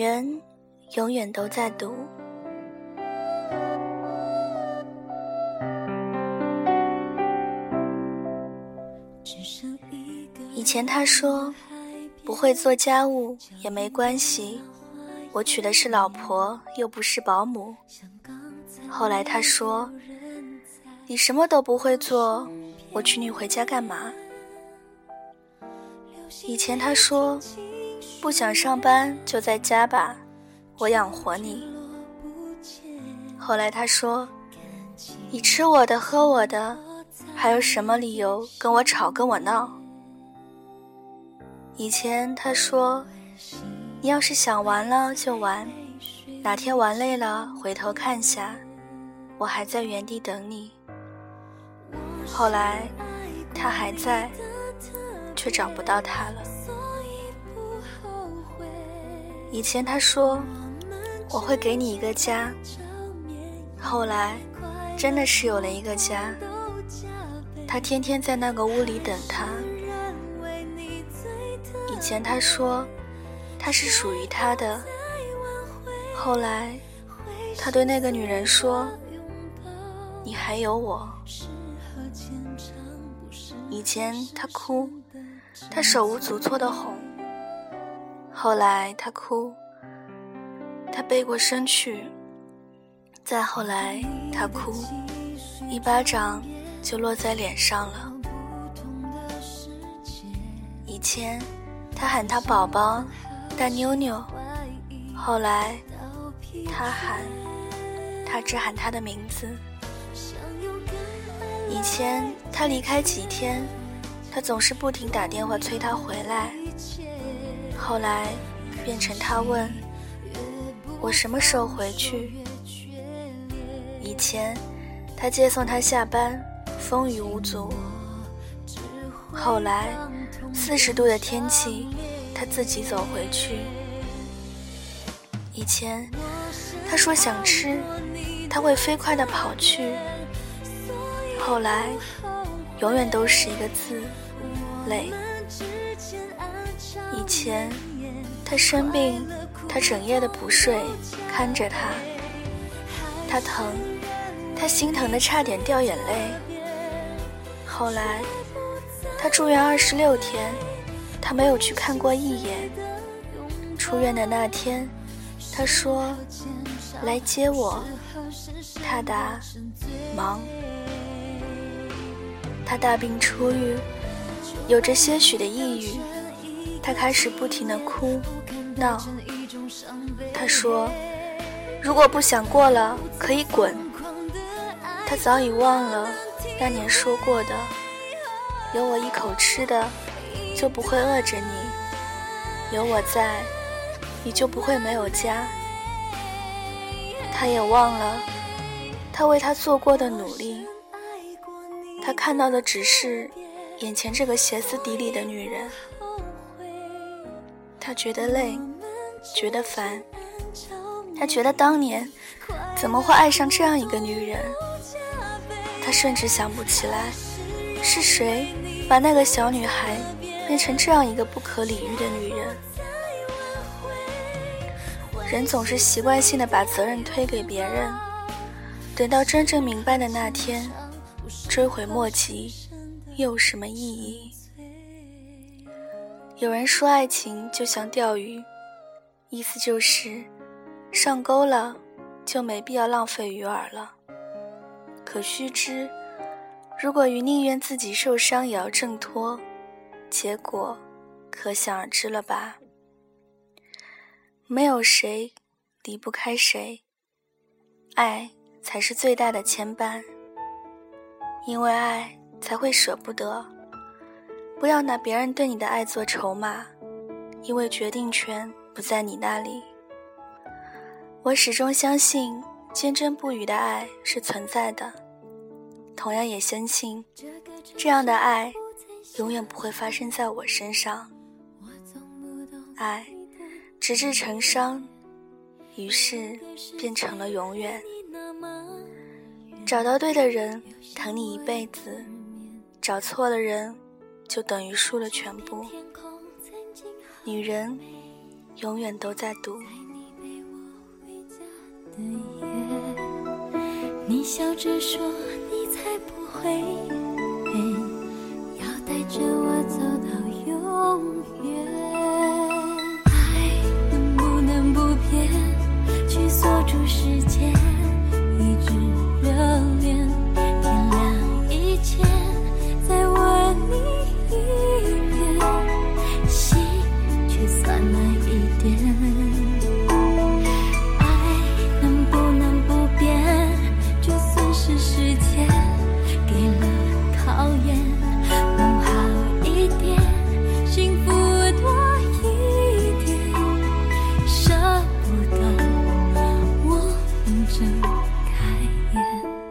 人永远都在读。以前他说不会做家务也没关系，我娶的是老婆又不是保姆。后来他说你什么都不会做，我娶你回家干嘛？以前他说不想上班就在家吧，我养活你。后来他说你吃我的喝我的，还有什么理由跟我吵跟我闹？以前他说：“你要是想玩了就玩，哪天玩累了回头看下，我还在原地等你。”后来他还在，却找不到他了。以前他说：“我会给你一个家。”后来真的是有了一个家，他天天在那个屋里等他。以前他说他是属于他的，后来他对那个女人说：“你还有我。”以前他哭，他手无足措的哄。后来他哭，他背过身去。再后来他哭，一巴掌就落在脸上了。以前。他喊他宝宝，大妞妞。后来，他喊，他只喊他的名字。以前他离开几天，他总是不停打电话催他回来。后来，变成他问我什么时候回去。以前，他接送他下班，风雨无阻。后来。四十度的天气，他自己走回去。以前他说想吃，他会飞快地跑去。后来，永远都是一个字，累。以前他生病，他整夜的不睡，看着他，他疼，他心疼的差点掉眼泪。后来。他住院二十六天，他没有去看过一眼。出院的那天，他说：“来接我。”他答：“忙。”他大病初愈，有着些许的抑郁，他开始不停的哭闹。他说：“如果不想过了，可以滚。”他早已忘了那年说过的。有我一口吃的，就不会饿着你；有我在，你就不会没有家。他也忘了他为他做过的努力，他看到的只是眼前这个歇斯底里的女人。他觉得累，觉得烦，他觉得当年怎么会爱上这样一个女人？他甚至想不起来。是谁把那个小女孩变成这样一个不可理喻的女人？人总是习惯性的把责任推给别人，等到真正明白的那天，追悔莫及，又有什么意义？有人说爱情就像钓鱼，意思就是上钩了就没必要浪费鱼饵了。可须知。如果鱼宁愿自己受伤也要挣脱，结果可想而知了吧？没有谁离不开谁，爱才是最大的牵绊。因为爱才会舍不得。不要拿别人对你的爱做筹码，因为决定权不在你那里。我始终相信，坚贞不渝的爱是存在的。同样也相信，这样的爱永远不会发生在我身上。爱直至成伤，于是变成了永远。找到对的人，疼你一辈子；找错了人，就等于输了全部。女人永远都在赌。你笑着说，你才不会要带着我走到永远。闭眼。